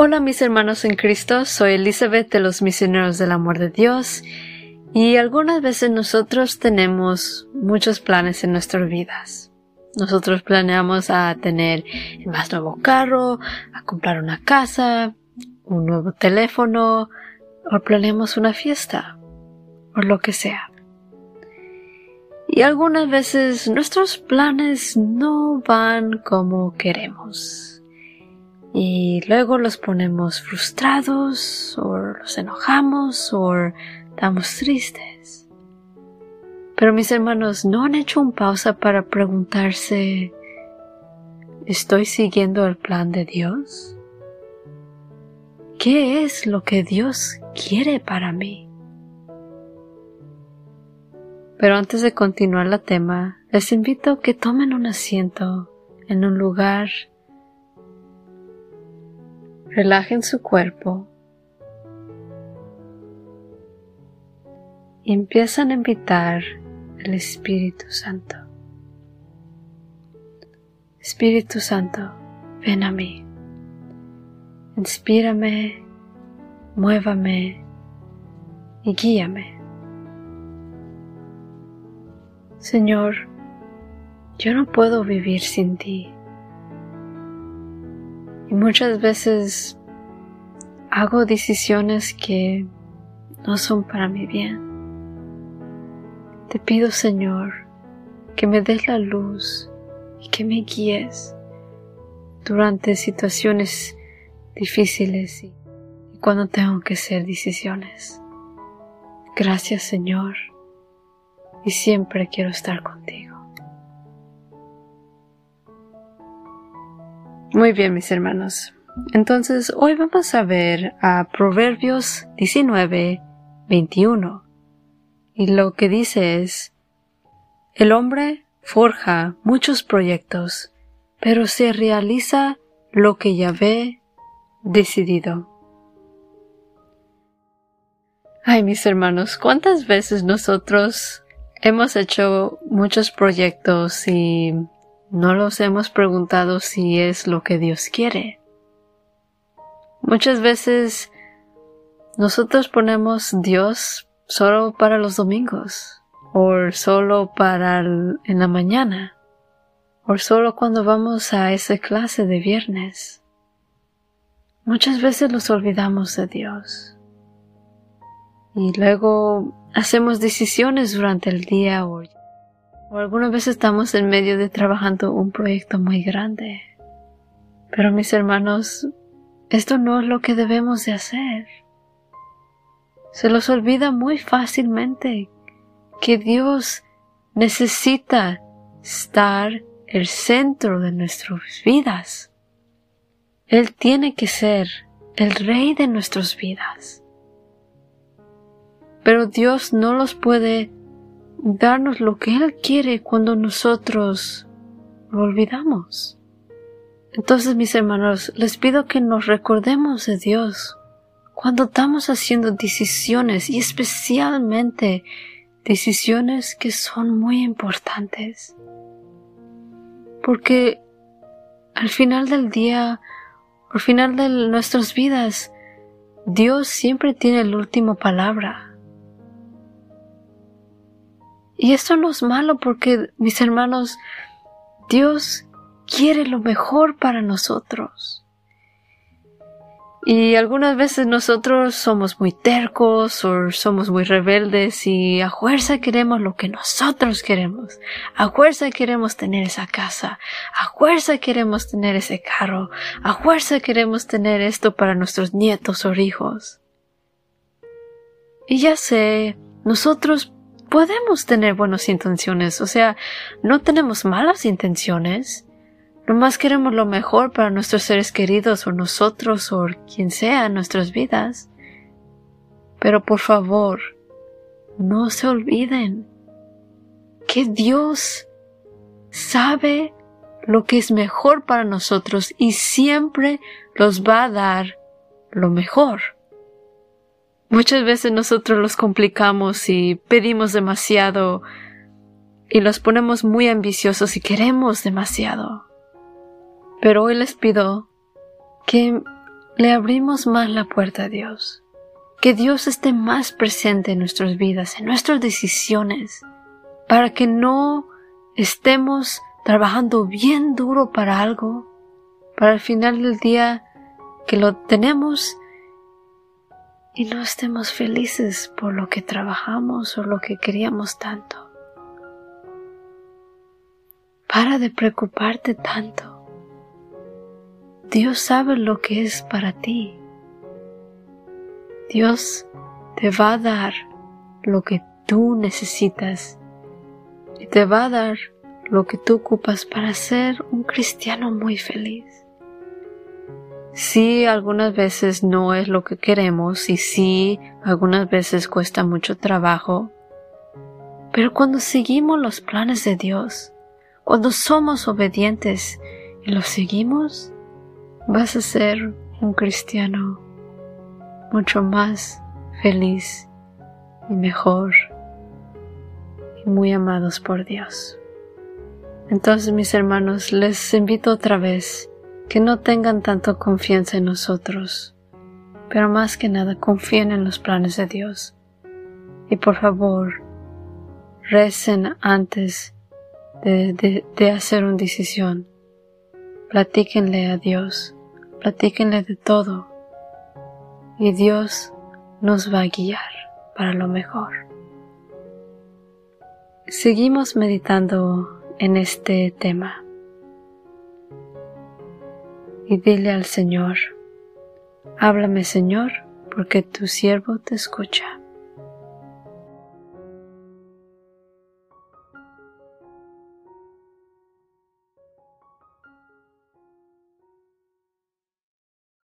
Hola mis hermanos en Cristo, soy Elizabeth de los Misioneros del Amor de Dios y algunas veces nosotros tenemos muchos planes en nuestras vidas. Nosotros planeamos a tener el más nuevo carro, a comprar una casa, un nuevo teléfono, o planeamos una fiesta, o lo que sea. Y algunas veces nuestros planes no van como queremos y luego los ponemos frustrados o los enojamos o estamos tristes. Pero mis hermanos, ¿no han hecho un pausa para preguntarse, ¿estoy siguiendo el plan de Dios? ¿Qué es lo que Dios quiere para mí? Pero antes de continuar la tema, les invito a que tomen un asiento en un lugar Relajen su cuerpo y empiezan a invitar al Espíritu Santo. Espíritu Santo, ven a mí. Inspírame, muévame y guíame. Señor, yo no puedo vivir sin ti. Y muchas veces hago decisiones que no son para mi bien. Te pido, Señor, que me des la luz y que me guíes durante situaciones difíciles y cuando tengo que hacer decisiones. Gracias, Señor, y siempre quiero estar contigo. Muy bien, mis hermanos. Entonces, hoy vamos a ver a Proverbios 19, 21. Y lo que dice es, el hombre forja muchos proyectos, pero se realiza lo que ya ve decidido. Ay, mis hermanos, ¿cuántas veces nosotros hemos hecho muchos proyectos y no los hemos preguntado si es lo que Dios quiere. Muchas veces nosotros ponemos Dios solo para los domingos, o solo para en la mañana, o solo cuando vamos a esa clase de viernes. Muchas veces nos olvidamos de Dios. Y luego hacemos decisiones durante el día o o algunas veces estamos en medio de trabajando un proyecto muy grande. Pero mis hermanos, esto no es lo que debemos de hacer. Se los olvida muy fácilmente que Dios necesita estar el centro de nuestras vidas. Él tiene que ser el rey de nuestras vidas. Pero Dios no los puede darnos lo que Él quiere cuando nosotros lo olvidamos. Entonces, mis hermanos, les pido que nos recordemos de Dios cuando estamos haciendo decisiones y especialmente decisiones que son muy importantes. Porque al final del día, al final de nuestras vidas, Dios siempre tiene la última palabra. Y esto no es malo porque, mis hermanos, Dios quiere lo mejor para nosotros. Y algunas veces nosotros somos muy tercos o somos muy rebeldes y a fuerza queremos lo que nosotros queremos. A fuerza queremos tener esa casa. A fuerza queremos tener ese carro. A fuerza queremos tener esto para nuestros nietos o hijos. Y ya sé, nosotros podemos tener buenas intenciones, o sea, no tenemos malas intenciones. Nomás queremos lo mejor para nuestros seres queridos o nosotros o quien sea en nuestras vidas. Pero por favor, no se olviden que Dios sabe lo que es mejor para nosotros y siempre los va a dar lo mejor. Muchas veces nosotros los complicamos y pedimos demasiado y los ponemos muy ambiciosos y queremos demasiado. Pero hoy les pido que le abrimos más la puerta a Dios. Que Dios esté más presente en nuestras vidas, en nuestras decisiones, para que no estemos trabajando bien duro para algo, para el final del día que lo tenemos y no estemos felices por lo que trabajamos o lo que queríamos tanto. Para de preocuparte tanto. Dios sabe lo que es para ti. Dios te va a dar lo que tú necesitas y te va a dar lo que tú ocupas para ser un cristiano muy feliz. Sí, algunas veces no es lo que queremos y sí, algunas veces cuesta mucho trabajo. Pero cuando seguimos los planes de Dios, cuando somos obedientes y los seguimos, vas a ser un cristiano mucho más feliz y mejor y muy amados por Dios. Entonces, mis hermanos, les invito otra vez que no tengan tanto confianza en nosotros, pero más que nada confíen en los planes de Dios. Y por favor, recen antes de, de hacer una decisión. Platíquenle a Dios, platíquenle de todo, y Dios nos va a guiar para lo mejor. Seguimos meditando en este tema y dile al Señor, háblame Señor, porque tu siervo te escucha.